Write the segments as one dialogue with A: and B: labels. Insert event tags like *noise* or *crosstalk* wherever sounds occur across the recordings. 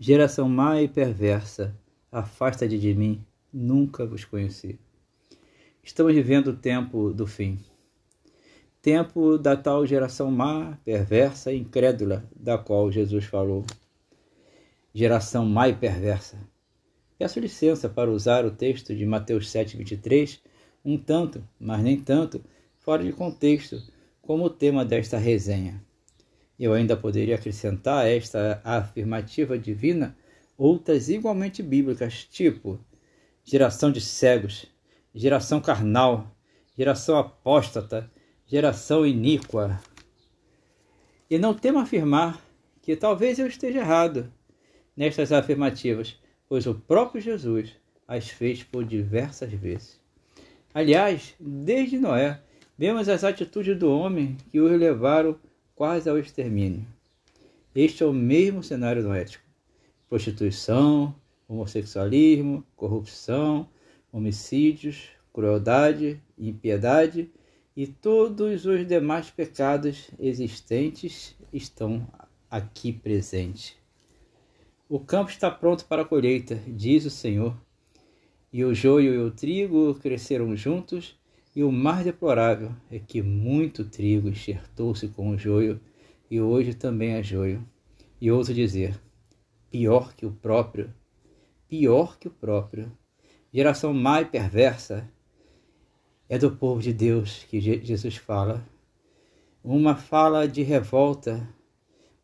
A: Geração má e perversa, afasta-te de mim, nunca vos conheci. Estamos vivendo o tempo do fim. Tempo da tal geração má, perversa e incrédula, da qual Jesus falou. Geração má e perversa. Peço licença para usar o texto de Mateus 7,23, um tanto, mas nem tanto, fora de contexto, como o tema desta resenha. Eu ainda poderia acrescentar a esta afirmativa divina outras igualmente bíblicas, tipo geração de cegos, geração carnal, geração apóstata, geração iníqua. E não temo afirmar que talvez eu esteja errado nestas afirmativas, pois o próprio Jesus as fez por diversas vezes. Aliás, desde Noé, vemos as atitudes do homem que os levaram quase ao extermínio. Este é o mesmo cenário noético: prostituição, homossexualismo, corrupção, homicídios, crueldade, impiedade e todos os demais pecados existentes estão aqui presentes. O campo está pronto para a colheita, diz o Senhor. E o joio e o trigo cresceram juntos e o mais deplorável é que muito trigo enxertou-se com o joio, e hoje também é joio. E ouso dizer, pior que o próprio, pior que o próprio. Geração má e perversa é do povo de Deus que Jesus fala. Uma fala de revolta,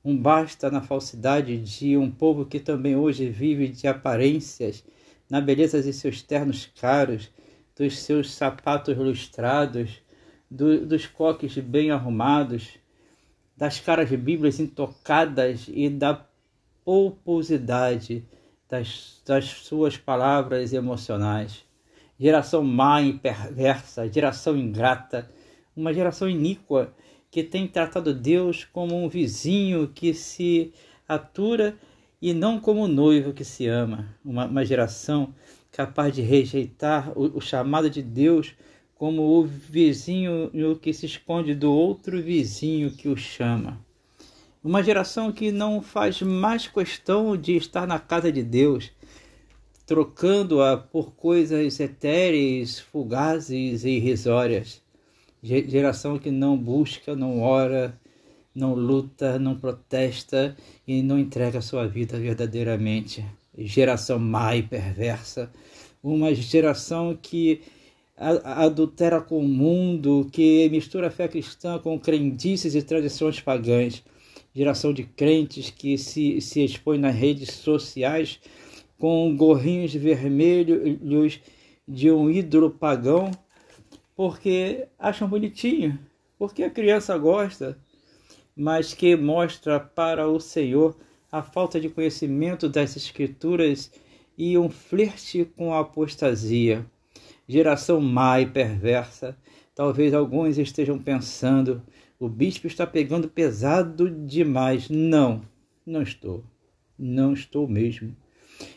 A: um basta na falsidade de um povo que também hoje vive de aparências, na beleza de seus ternos caros, dos seus sapatos lustrados, do, dos coques bem arrumados, das caras bíblias intocadas e da polposidade das, das suas palavras emocionais. Geração má e perversa, geração ingrata, uma geração iníqua que tem tratado Deus como um vizinho que se atura e não como um noivo que se ama. Uma, uma geração capaz de rejeitar o, o chamado de Deus como o vizinho que se esconde do outro vizinho que o chama. Uma geração que não faz mais questão de estar na casa de Deus, trocando-a por coisas etéreas, fugazes e irrisórias. Geração que não busca, não ora, não luta, não protesta e não entrega sua vida verdadeiramente geração má e perversa, uma geração que adultera com o mundo, que mistura a fé cristã com crendices e tradições pagãs, geração de crentes que se, se expõe nas redes sociais com gorrinhos vermelhos de um ídolo pagão, porque acham bonitinho, porque a criança gosta, mas que mostra para o Senhor a falta de conhecimento das Escrituras e um flerte com a apostasia. Geração má e perversa. Talvez alguns estejam pensando: o bispo está pegando pesado demais. Não, não estou. Não estou mesmo.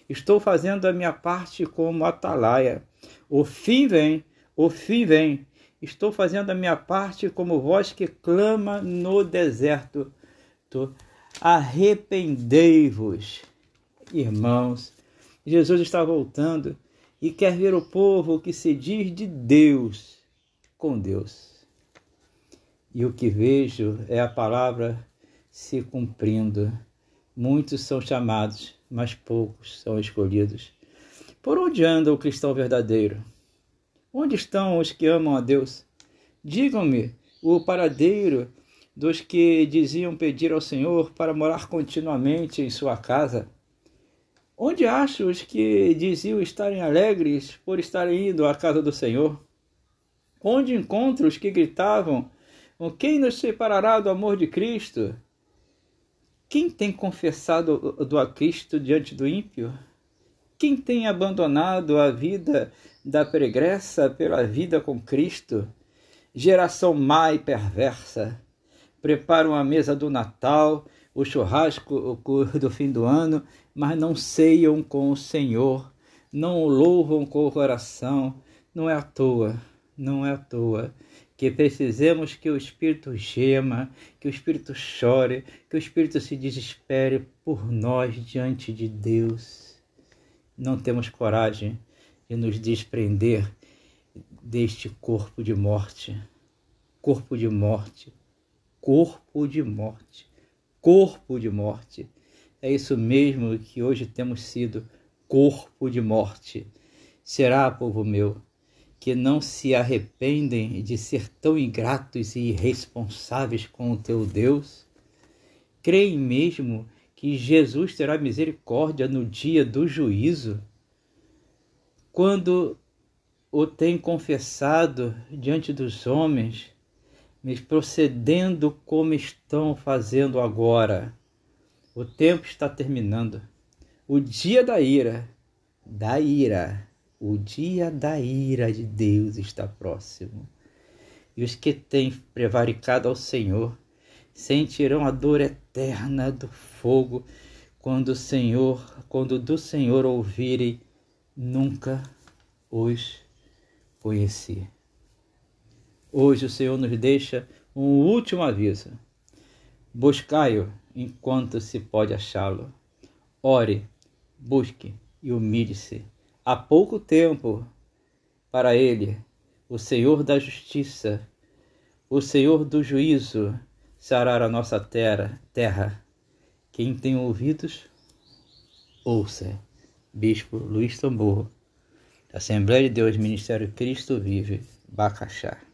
A: Estou fazendo a minha parte como atalaia. O fim vem, o fim vem. Estou fazendo a minha parte como voz que clama no deserto. Arrependei-vos, irmãos. Jesus está voltando e quer ver o povo que se diz de Deus com Deus. E o que vejo é a palavra se cumprindo. Muitos são chamados, mas poucos são escolhidos. Por onde anda o cristão verdadeiro? Onde estão os que amam a Deus? Digam-me o paradeiro dos que diziam pedir ao Senhor para morar continuamente em sua casa? Onde acho os que diziam estarem alegres por estarem indo à casa do Senhor? Onde encontro os que gritavam: Quem nos separará do amor de Cristo? Quem tem confessado do a Cristo diante do ímpio? Quem tem abandonado a vida da pregressa pela vida com Cristo? Geração má e perversa preparam a mesa do Natal, o churrasco *laughs* do fim do ano, mas não ceiam com o Senhor, não o louvam com o coração. Não é à toa, não é à toa que precisemos que o Espírito gema, que o Espírito chore, que o Espírito se desespere por nós diante de Deus. Não temos coragem de nos desprender deste corpo de morte. Corpo de morte. Corpo de morte. Corpo de morte. É isso mesmo que hoje temos sido corpo de morte. Será, povo meu, que não se arrependem de ser tão ingratos e irresponsáveis com o teu Deus? Creem mesmo que Jesus terá misericórdia no dia do juízo? Quando o tem confessado diante dos homens, mas procedendo como estão fazendo agora. O tempo está terminando. O dia da ira, da ira, o dia da ira de Deus está próximo. E os que têm prevaricado ao Senhor sentirão a dor eterna do fogo quando o Senhor, quando do Senhor ouvirem, nunca os conheci. Hoje o Senhor nos deixa um último aviso. Buscai-o enquanto se pode achá-lo. Ore, busque e humilhe-se há pouco tempo para ele, o Senhor da justiça, o Senhor do juízo, sarar a nossa terra, terra. Quem tem ouvidos, ouça. Bispo Luiz Tambor, Assembleia de Deus, Ministério Cristo Vive, Bacaxá.